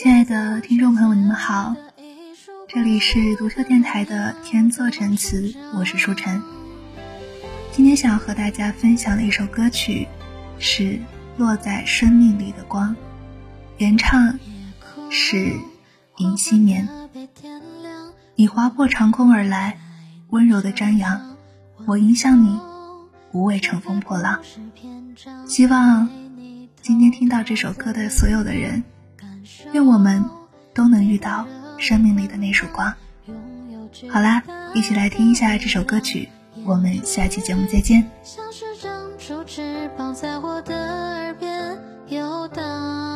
亲爱的听众朋友，你们好，这里是独秀电台的天作陈词，我是舒晨。今天想要和大家分享的一首歌曲是《落在生命里的光》，原唱是尹夕眠。你划破长空而来，温柔的张扬，我迎向你，无畏乘风破浪。希望今天听到这首歌的所有的人。愿我们都能遇到生命里的那束光。好啦，一起来听一下这首歌曲。我们下期节目再见。像是长出翅膀，在我的耳边游荡。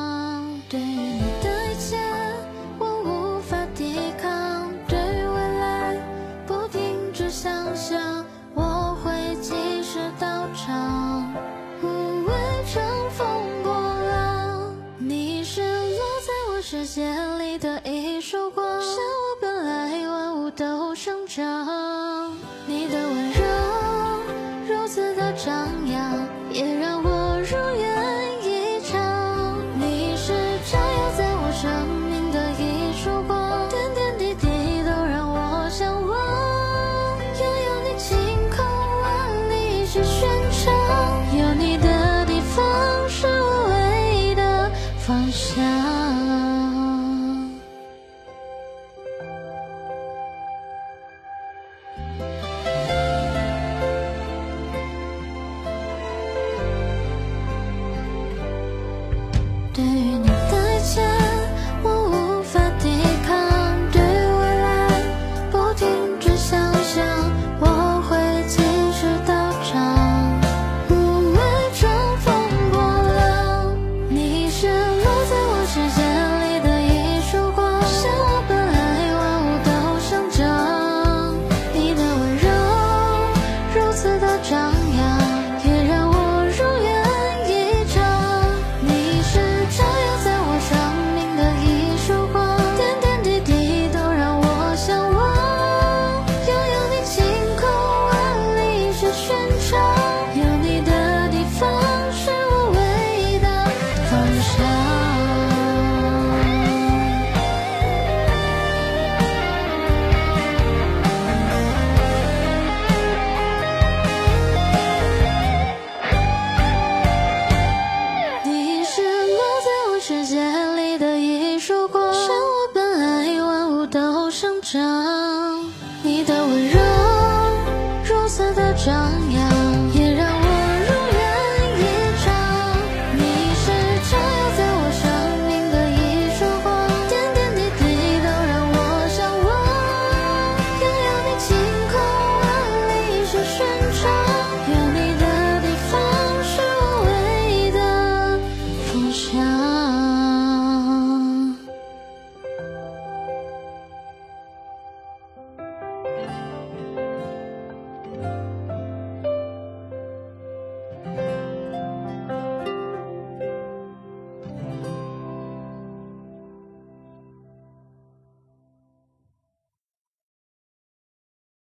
世界里的一束光，像我本来万物都生长。你的温柔如此的张扬，也让我如愿以偿。你是照耀在我生命的一束光，点点滴滴都让我向往。拥有你，晴空万里是寻常，有你的地方是我唯一的方向。的张扬也让我如愿以偿你是照耀在我生命的一束光点点滴滴都让我向往拥有你晴空万里是寻常有你的地方是我唯一的方向伤